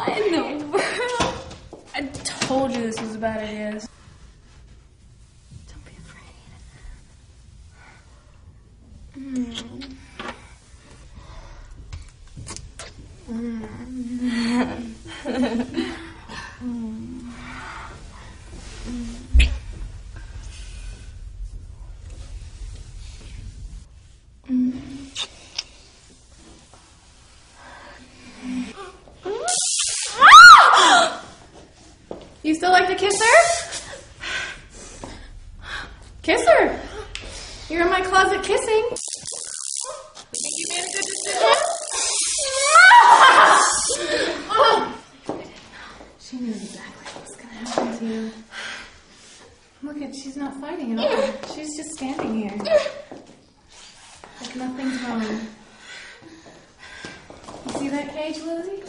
What in the world? I told you this was a bad idea. Don't be afraid. Mm. You still like to kiss her? Kiss her. You're in my closet kissing. You think you made a good decision? She knew exactly what was gonna happen to you. Look at she's not fighting at all. She's just standing here. Like nothing's wrong. You see that cage, Lizzie?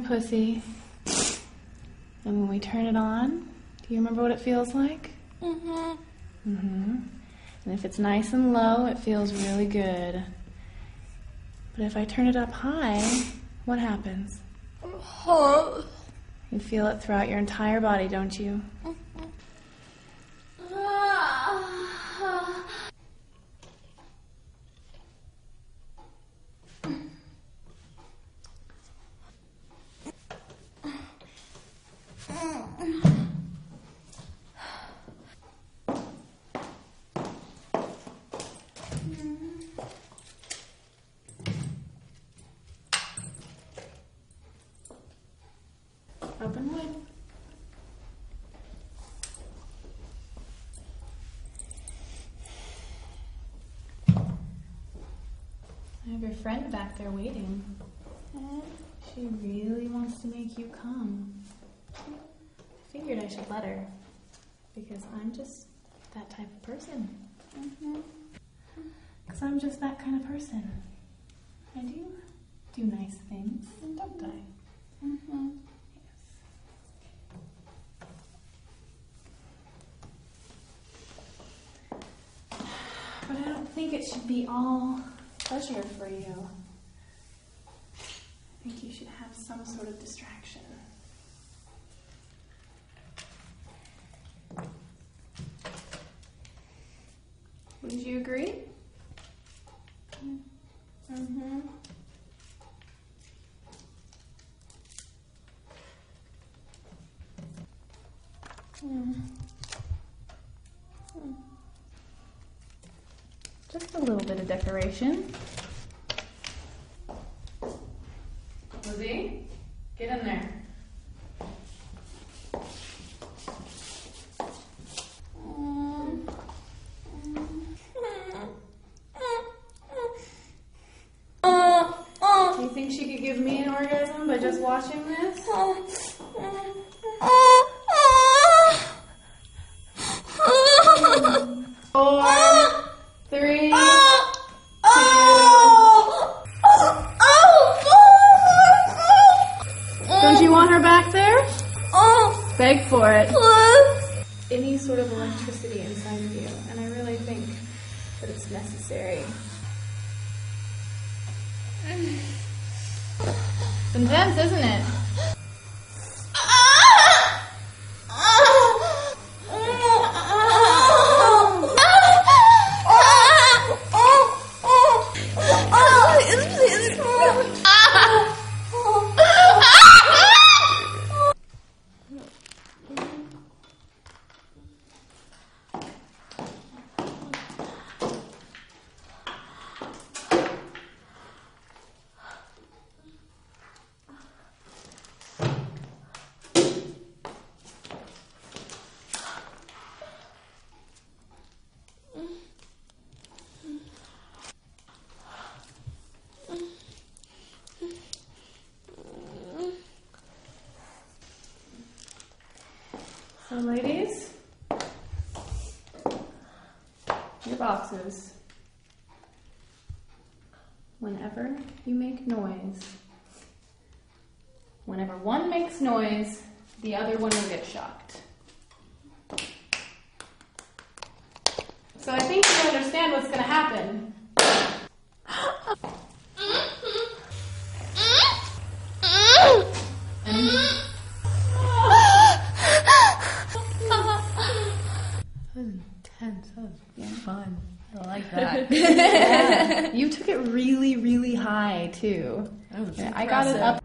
Your pussy. And when we turn it on, do you remember what it feels like? Mm-hmm. Mm-hmm. And if it's nice and low, it feels really good. But if I turn it up high, what happens? You feel it throughout your entire body, don't you? Open wide. I have your friend back there waiting. Uh-huh. She really wants to make you come. I figured I should let her because I'm just that type of person. Mm-hmm. Because I'm just that kind of person. I do do nice things, don't I? Yes. But I don't think it should be all pleasure for you. I think you should have some sort of distraction. Wouldn't you agree? Mm-hmm. Just a little bit of decoration. Lizzie, get in there. Do you think she could give me an orgasm by just watching this? For it. Any sort of electricity inside of you, and I really think that it's necessary. It's intense, isn't it? So, ladies, your boxes. Whenever you make noise. Whenever one makes noise, the other one will get shocked. So I think you understand what's going to happen. And That was intense. That was fun. I like that. you took it really, too. Was I got it up.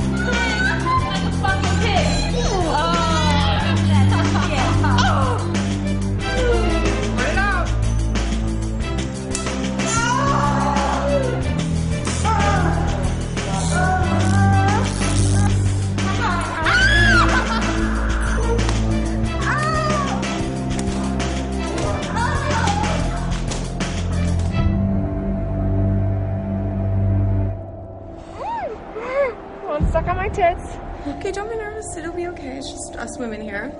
One stuck on my tits. Okay, don't be nervous. It'll be okay. It's just us women here.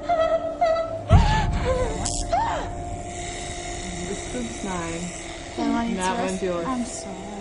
This one's mine. That one's yours. I'm sorry.